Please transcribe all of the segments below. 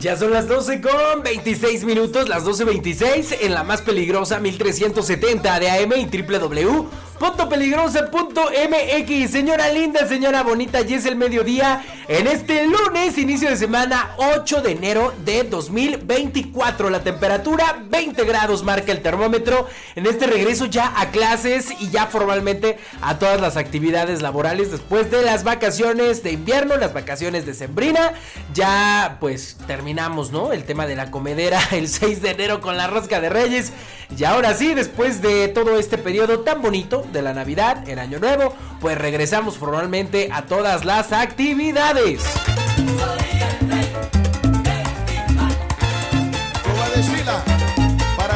Ya son las 12 con 26 minutos, las 12.26 en la más peligrosa 1370 de AM y www peligrosa.mx. Señora linda, señora bonita, y es el mediodía en este lunes, inicio de semana 8 de enero de 2024. La temperatura 20 grados marca el termómetro. En este regreso ya a clases y ya formalmente a todas las actividades laborales después de las vacaciones de invierno, las vacaciones de Sembrina. Ya pues terminamos, ¿no? El tema de la comedera el 6 de enero con la rosca de Reyes. Y ahora sí, después de todo este periodo tan bonito de la Navidad, el Año Nuevo, pues regresamos formalmente a todas las actividades.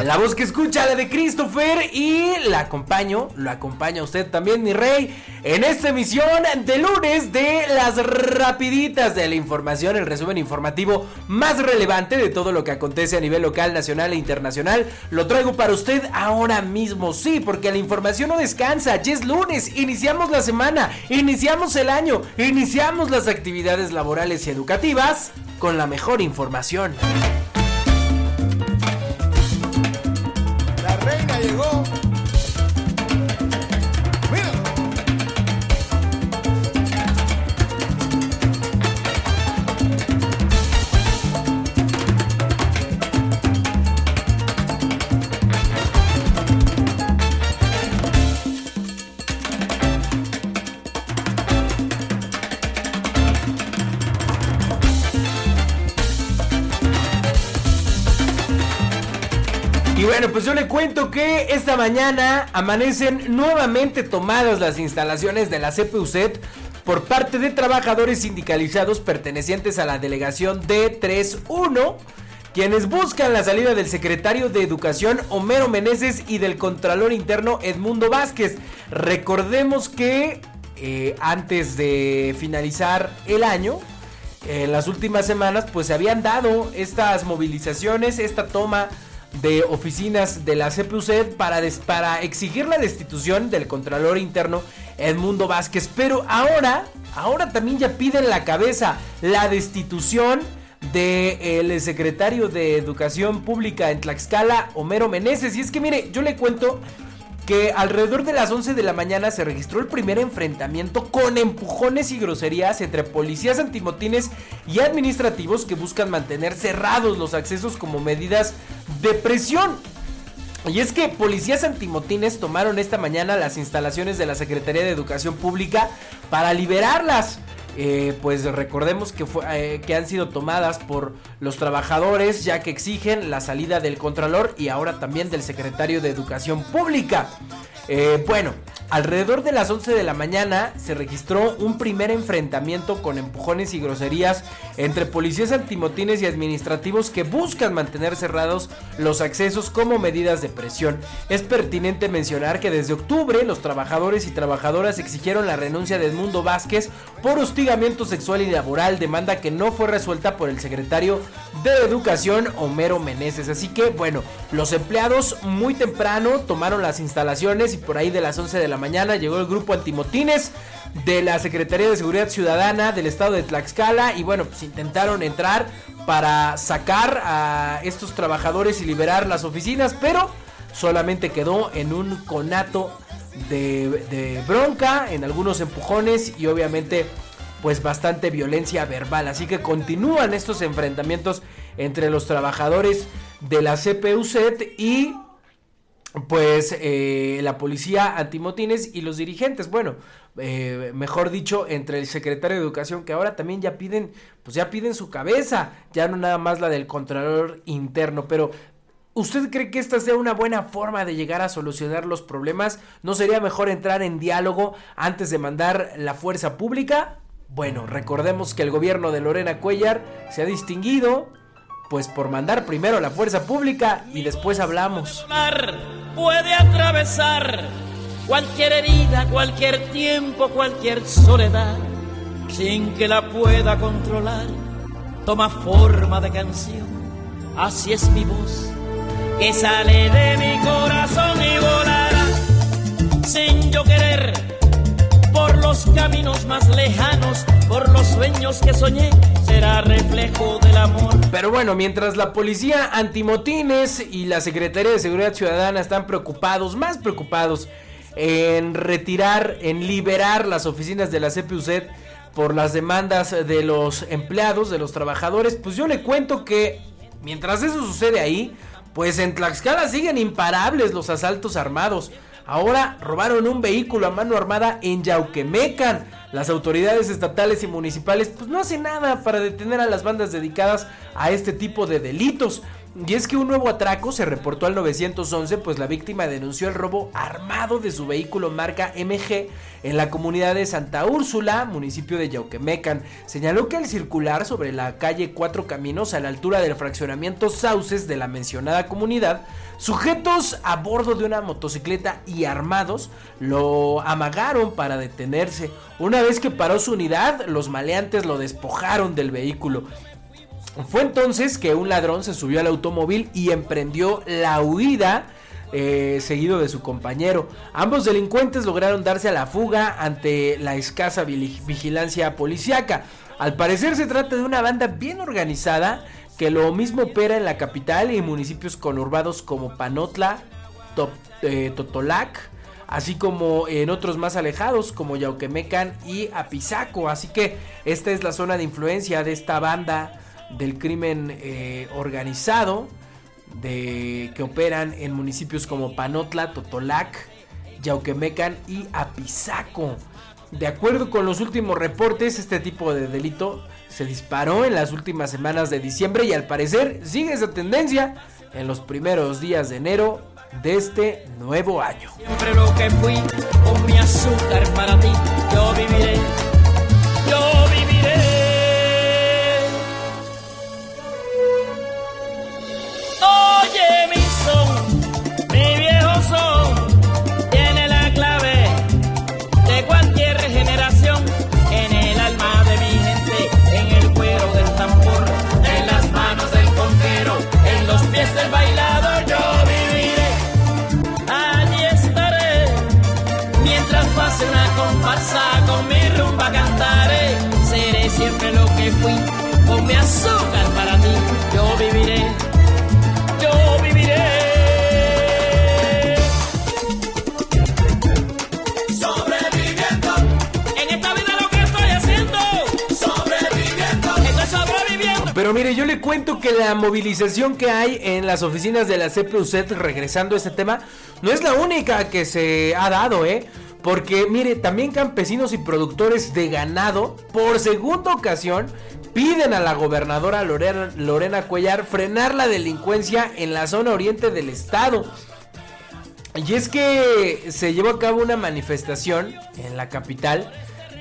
La voz que escucha, la de Christopher, y la acompaño, lo acompaña usted también, mi rey, en esta emisión de lunes de las rapiditas de la información, el resumen informativo más relevante de todo lo que acontece a nivel local, nacional e internacional. Lo traigo para usted ahora mismo, sí, porque la información no descansa, ya es lunes, iniciamos la semana, iniciamos el año, iniciamos las actividades laborales y educativas con la mejor información. Llegó. Pues yo le cuento que esta mañana amanecen nuevamente tomadas las instalaciones de la CPUCET por parte de trabajadores sindicalizados pertenecientes a la delegación D31 quienes buscan la salida del secretario de Educación Homero Meneses y del Contralor Interno Edmundo Vázquez. Recordemos que eh, antes de finalizar el año, en las últimas semanas, pues se habían dado estas movilizaciones, esta toma de oficinas de la CPUC para, para exigir la destitución del Contralor Interno Edmundo Vázquez. Pero ahora, ahora también ya piden la cabeza la destitución del secretario de Educación Pública en Tlaxcala, Homero Meneses. Y es que mire, yo le cuento que alrededor de las 11 de la mañana se registró el primer enfrentamiento con empujones y groserías entre policías antimotines y administrativos que buscan mantener cerrados los accesos como medidas de presión. Y es que policías antimotines tomaron esta mañana las instalaciones de la Secretaría de Educación Pública para liberarlas. Eh, pues recordemos que, fue, eh, que han sido tomadas por los trabajadores ya que exigen la salida del Contralor y ahora también del secretario de Educación Pública. Eh, bueno, alrededor de las 11 de la mañana se registró un primer enfrentamiento con empujones y groserías entre policías antimotines y administrativos que buscan mantener cerrados los accesos como medidas de presión. Es pertinente mencionar que desde octubre los trabajadores y trabajadoras exigieron la renuncia de Edmundo Vázquez por hostigamiento sexual y laboral, demanda que no fue resuelta por el secretario de Educación Homero Meneses. Así que bueno, los empleados muy temprano tomaron las instalaciones y por ahí de las 11 de la mañana llegó el grupo antimotines de la Secretaría de Seguridad Ciudadana del estado de Tlaxcala y bueno, pues intentaron entrar para sacar a estos trabajadores y liberar las oficinas, pero solamente quedó en un conato de, de bronca, en algunos empujones y obviamente pues bastante violencia verbal. Así que continúan estos enfrentamientos entre los trabajadores de la CPUZ y pues eh, la policía antimotines y los dirigentes, bueno, eh, mejor dicho, entre el secretario de Educación, que ahora también ya piden, pues ya piden su cabeza, ya no nada más la del Contralor Interno, pero ¿Usted cree que esta sea una buena forma de llegar a solucionar los problemas? ¿No sería mejor entrar en diálogo antes de mandar la fuerza pública? Bueno, recordemos que el gobierno de Lorena Cuellar se ha distinguido pues por mandar primero la fuerza pública y después hablamos. Puede atravesar cualquier herida, cualquier tiempo, cualquier soledad, sin que la pueda controlar. Toma forma de canción, así es mi voz, que sale de mi corazón y volará sin yo querer los caminos más lejanos, por los sueños que soñé, será reflejo del amor. Pero bueno, mientras la policía antimotines y la Secretaría de Seguridad Ciudadana están preocupados, más preocupados en retirar, en liberar las oficinas de la CPUZ por las demandas de los empleados, de los trabajadores, pues yo le cuento que mientras eso sucede ahí, pues en Tlaxcala siguen imparables los asaltos armados. Ahora robaron un vehículo a mano armada en Yauquemecan. Las autoridades estatales y municipales pues no hacen nada para detener a las bandas dedicadas a este tipo de delitos. Y es que un nuevo atraco se reportó al 911, pues la víctima denunció el robo armado de su vehículo marca MG en la comunidad de Santa Úrsula, municipio de Yauquemecan. Señaló que al circular sobre la calle Cuatro Caminos a la altura del fraccionamiento Sauces de la mencionada comunidad, sujetos a bordo de una motocicleta y armados lo amagaron para detenerse. Una vez que paró su unidad, los maleantes lo despojaron del vehículo. Fue entonces que un ladrón se subió al automóvil y emprendió la huida. Eh, seguido de su compañero. Ambos delincuentes lograron darse a la fuga ante la escasa vigilancia policiaca. Al parecer se trata de una banda bien organizada que lo mismo opera en la capital y en municipios conurbados como Panotla, eh, Totolac, así como en otros más alejados como Yauquemecan y Apizaco. Así que esta es la zona de influencia de esta banda del crimen eh, organizado de, que operan en municipios como Panotla, Totolac, Yauquemecan y Apizaco. De acuerdo con los últimos reportes, este tipo de delito se disparó en las últimas semanas de diciembre y al parecer sigue esa tendencia en los primeros días de enero de este nuevo año. Siempre lo que fui mi azúcar para ti, yo viviré, mire, yo le cuento que la movilización que hay en las oficinas de la CPUZ, regresando a este tema, no es la única que se ha dado, ¿eh? Porque mire, también campesinos y productores de ganado, por segunda ocasión, piden a la gobernadora Lorena, Lorena, Cuellar frenar la delincuencia en la zona oriente del estado. Y es que se llevó a cabo una manifestación en la capital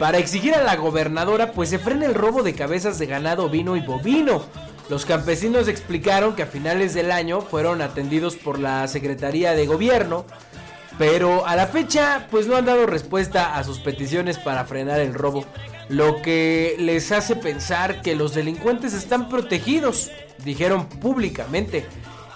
para exigir a la gobernadora pues se frene el robo de cabezas de ganado vino y bovino. Los campesinos explicaron que a finales del año fueron atendidos por la Secretaría de Gobierno, pero a la fecha pues no han dado respuesta a sus peticiones para frenar el robo lo que les hace pensar que los delincuentes están protegidos, dijeron públicamente.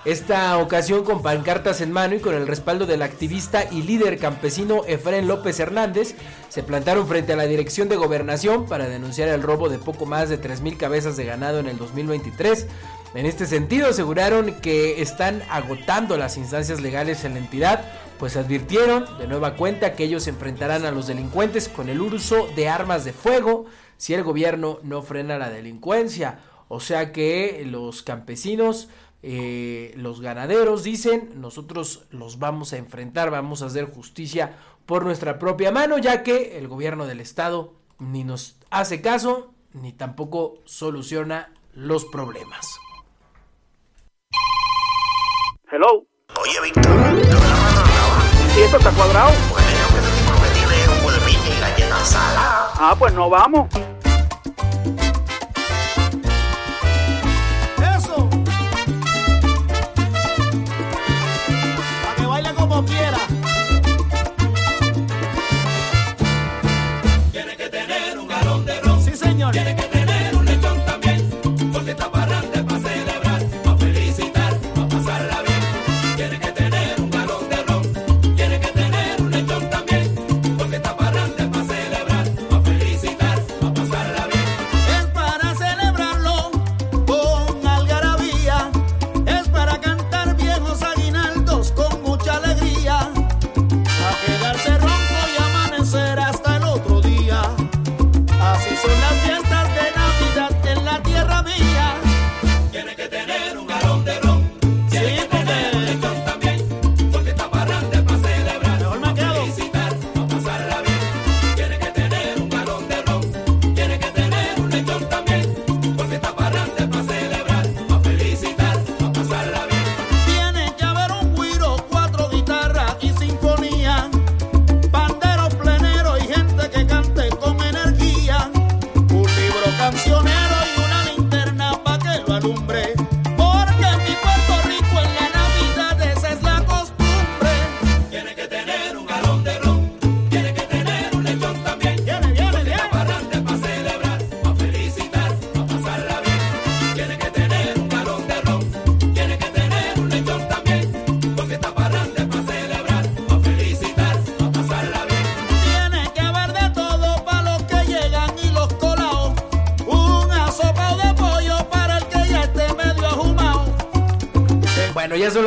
Esta ocasión con pancartas en mano y con el respaldo del activista y líder campesino Efraín López Hernández, se plantaron frente a la Dirección de Gobernación para denunciar el robo de poco más de 3.000 cabezas de ganado en el 2023. En este sentido aseguraron que están agotando las instancias legales en la entidad, pues advirtieron de nueva cuenta que ellos enfrentarán a los delincuentes con el uso de armas de fuego si el gobierno no frena la delincuencia. O sea que los campesinos eh, los ganaderos dicen, nosotros los vamos a enfrentar, vamos a hacer justicia por nuestra propia mano, ya que el gobierno del estado ni nos hace caso, ni tampoco soluciona los problemas. Hello. Oye, Víctor, ¿no me ¿Y esto está cuadrado? Bueno, que tiene un salada. Ah, pues no vamos.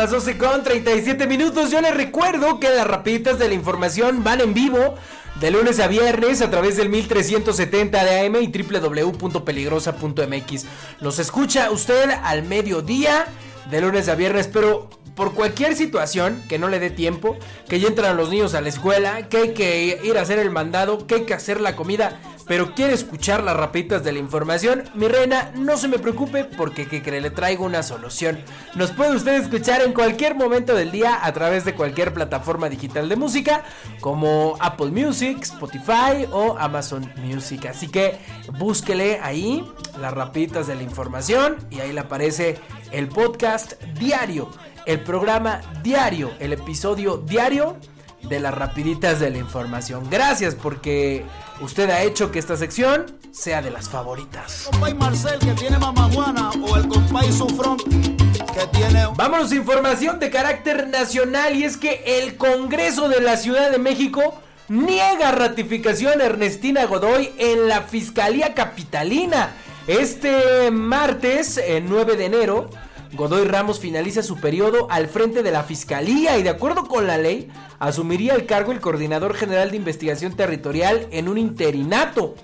Las 12 con 37 minutos. Yo les recuerdo que las rapiditas de la información van en vivo de lunes a viernes a través del 1370 de AM y www.peligrosa.mx. Los escucha usted al mediodía de lunes a viernes, pero por cualquier situación que no le dé tiempo, que ya entran los niños a la escuela, que hay que ir a hacer el mandado, que hay que hacer la comida, pero quiere escuchar las rapitas de la información, mi reina, no se me preocupe porque que le traigo una solución. Nos puede usted escuchar en cualquier momento del día a través de cualquier plataforma digital de música, como Apple Music, Spotify o Amazon Music. Así que búsquele ahí las rapitas de la información y ahí le aparece el podcast diario, el programa diario, el episodio diario de las rapiditas de la información. Gracias porque usted ha hecho que esta sección sea de las favoritas. Compay Marcel que tiene mamajuana o el compay Sufrón que tiene Vámonos a información de carácter nacional y es que el Congreso de la Ciudad de México niega ratificación a Ernestina Godoy en la Fiscalía Capitalina. Este martes, el 9 de enero, Godoy Ramos finaliza su periodo al frente de la Fiscalía y de acuerdo con la ley, asumiría el cargo el Coordinador General de Investigación Territorial en un interinato.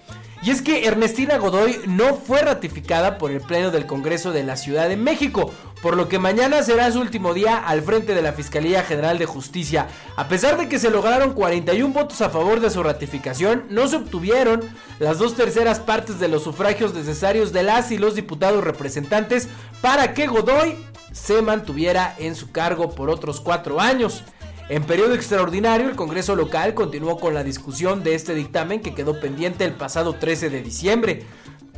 Y es que Ernestina Godoy no fue ratificada por el Pleno del Congreso de la Ciudad de México, por lo que mañana será su último día al frente de la Fiscalía General de Justicia. A pesar de que se lograron 41 votos a favor de su ratificación, no se obtuvieron las dos terceras partes de los sufragios necesarios de las y los diputados representantes para que Godoy se mantuviera en su cargo por otros cuatro años. En periodo extraordinario, el Congreso local continuó con la discusión de este dictamen que quedó pendiente el pasado 13 de diciembre.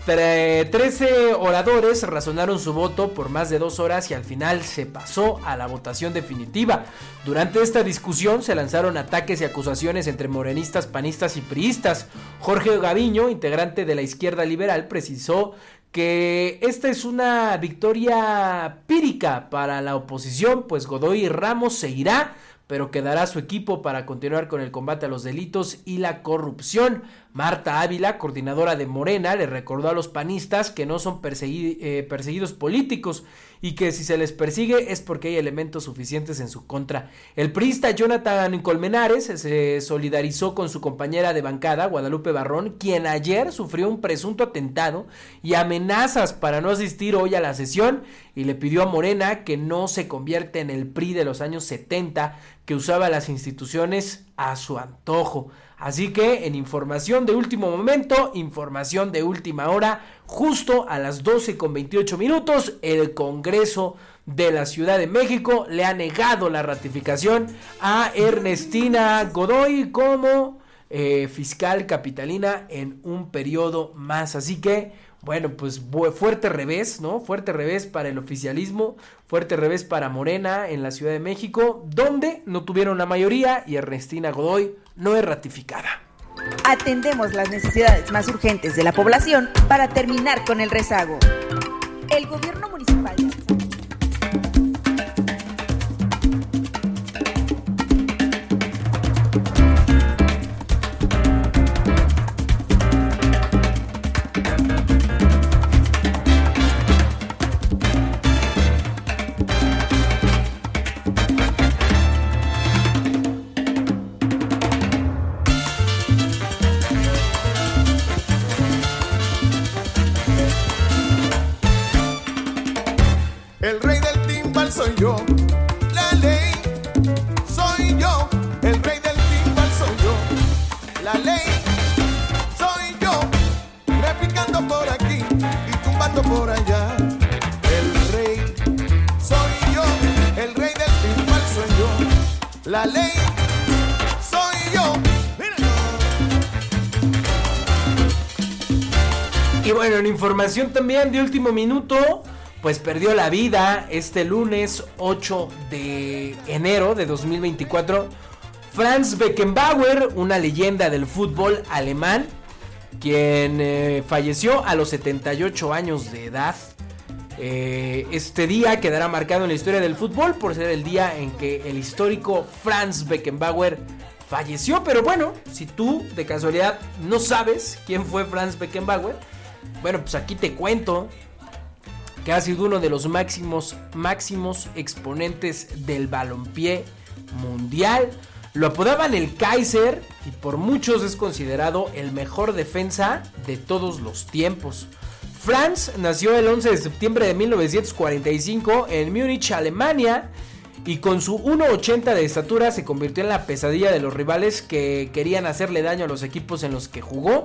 Tre- 13 oradores razonaron su voto por más de dos horas y al final se pasó a la votación definitiva. Durante esta discusión se lanzaron ataques y acusaciones entre morenistas, panistas y priistas. Jorge Gaviño, integrante de la izquierda liberal, precisó que esta es una victoria pírica para la oposición, pues Godoy Ramos se irá pero quedará su equipo para continuar con el combate a los delitos y la corrupción. Marta Ávila, coordinadora de Morena, le recordó a los panistas que no son eh, perseguidos políticos y que si se les persigue es porque hay elementos suficientes en su contra. El priista Jonathan Colmenares se solidarizó con su compañera de bancada, Guadalupe Barrón, quien ayer sufrió un presunto atentado y amenazas para no asistir hoy a la sesión y le pidió a Morena que no se convierta en el PRI de los años 70 que usaba las instituciones a su antojo. Así que en información de último momento, información de última hora, justo a las 12 con 28 minutos, el Congreso de la Ciudad de México le ha negado la ratificación a Ernestina Godoy como eh, fiscal capitalina en un periodo más. Así que, bueno, pues fuerte revés, ¿no? Fuerte revés para el oficialismo, fuerte revés para Morena en la Ciudad de México, donde no tuvieron la mayoría y Ernestina Godoy no es ratificada. Atendemos las necesidades más urgentes de la población para terminar con el rezago. El gobierno municipal también de último minuto, pues perdió la vida este lunes 8 de enero de 2024. Franz Beckenbauer, una leyenda del fútbol alemán, quien eh, falleció a los 78 años de edad. Eh, este día quedará marcado en la historia del fútbol por ser el día en que el histórico Franz Beckenbauer falleció. Pero bueno, si tú de casualidad no sabes quién fue Franz Beckenbauer, bueno, pues aquí te cuento que ha sido uno de los máximos, máximos exponentes del balompié mundial. Lo apodaban el Kaiser y por muchos es considerado el mejor defensa de todos los tiempos. Franz nació el 11 de septiembre de 1945 en Múnich, Alemania, y con su 1,80 de estatura se convirtió en la pesadilla de los rivales que querían hacerle daño a los equipos en los que jugó.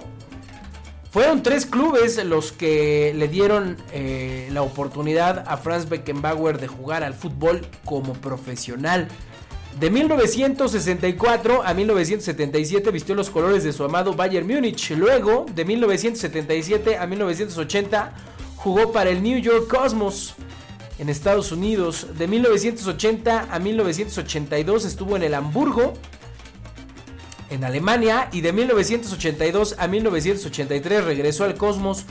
Fueron tres clubes los que le dieron eh, la oportunidad a Franz Beckenbauer de jugar al fútbol como profesional. De 1964 a 1977 vistió los colores de su amado Bayern Múnich. Luego, de 1977 a 1980, jugó para el New York Cosmos en Estados Unidos. De 1980 a 1982 estuvo en el Hamburgo en Alemania y de 1982 a 1983 regresó al Cosmos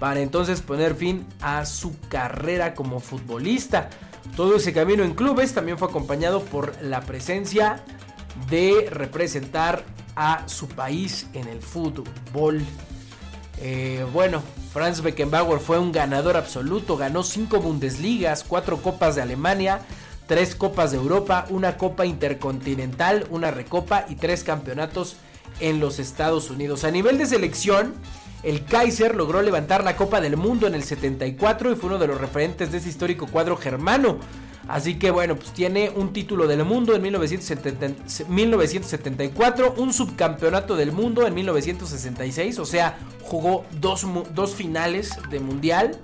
para entonces poner fin a su carrera como futbolista. Todo ese camino en clubes también fue acompañado por la presencia de representar a su país en el fútbol. Eh, bueno, Franz Beckenbauer fue un ganador absoluto, ganó 5 Bundesligas, 4 Copas de Alemania, 3 Copas de Europa, una Copa Intercontinental, una Recopa y 3 campeonatos en los Estados Unidos. A nivel de selección, el Kaiser logró levantar la Copa del Mundo en el 74 y fue uno de los referentes de ese histórico cuadro germano. Así que bueno, pues tiene un título del mundo en 1970 1974, un subcampeonato del mundo en 1966, o sea, jugó dos, dos finales de mundial.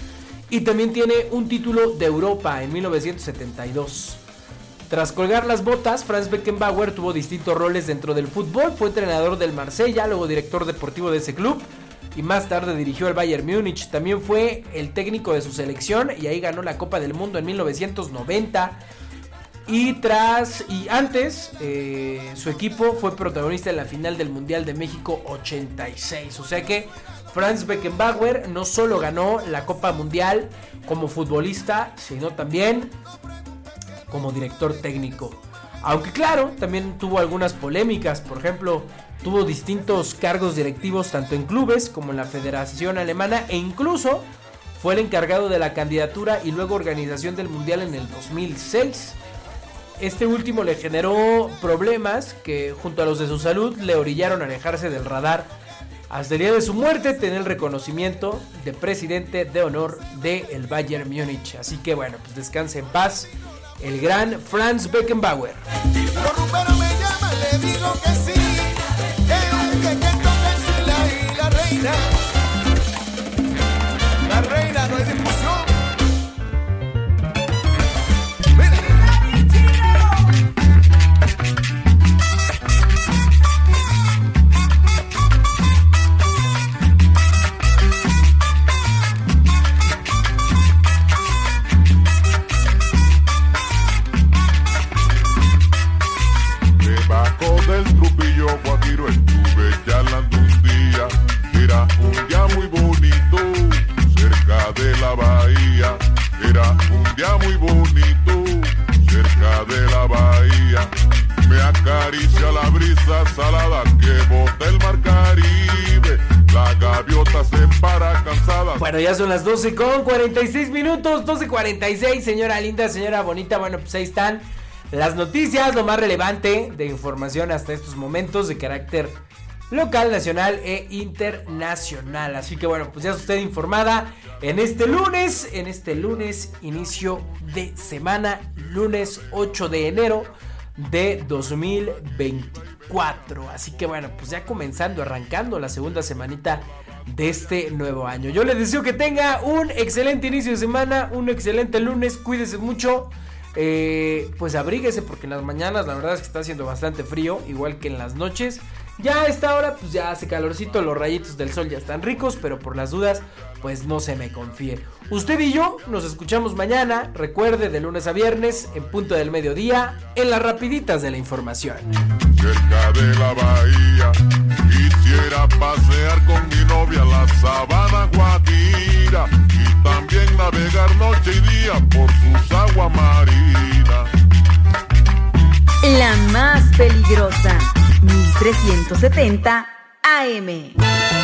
Y también tiene un título de Europa en 1972. Tras colgar las botas, Franz Beckenbauer tuvo distintos roles dentro del fútbol. Fue entrenador del Marsella, luego director deportivo de ese club y más tarde dirigió al Bayern Múnich. También fue el técnico de su selección y ahí ganó la Copa del Mundo en 1990. Y tras y antes, eh, su equipo fue protagonista en la final del Mundial de México 86. O sea que Franz Beckenbauer no solo ganó la Copa Mundial como futbolista, sino también como director técnico. Aunque claro, también tuvo algunas polémicas. Por ejemplo, Tuvo distintos cargos directivos tanto en clubes como en la Federación Alemana e incluso fue el encargado de la candidatura y luego organización del Mundial en el 2006. Este último le generó problemas que junto a los de su salud le orillaron a alejarse del radar hasta el día de su muerte tener el reconocimiento de presidente de honor del el Bayern Múnich. Así que bueno, pues descanse en paz el gran Franz Beckenbauer. Salada que bota el mar Caribe. La gaviota se para cansada. Bueno, ya son las 12 con 46 minutos, 12.46, señora linda, señora bonita. Bueno, pues ahí están las noticias, lo más relevante de información hasta estos momentos de carácter local, nacional e internacional. Así que bueno, pues ya está usted informada en este lunes, en este lunes, inicio de semana, lunes 8 de enero de 2024. Así que bueno, pues ya comenzando, arrancando la segunda semanita de este nuevo año. Yo les deseo que tenga un excelente inicio de semana, un excelente lunes, cuídese mucho. Eh, pues abríguese porque en las mañanas la verdad es que está haciendo bastante frío, igual que en las noches. Ya a esta hora pues ya hace calorcito, los rayitos del sol ya están ricos, pero por las dudas pues no se me confíe. Usted y yo nos escuchamos mañana, recuerde de lunes a viernes en punto del mediodía en las rapiditas de la información. cerca de la bahía. Quisiera pasear con mi novia la guajira y también navegar noche y día por sus aguas marinas. La más peligrosa, 1370 AM.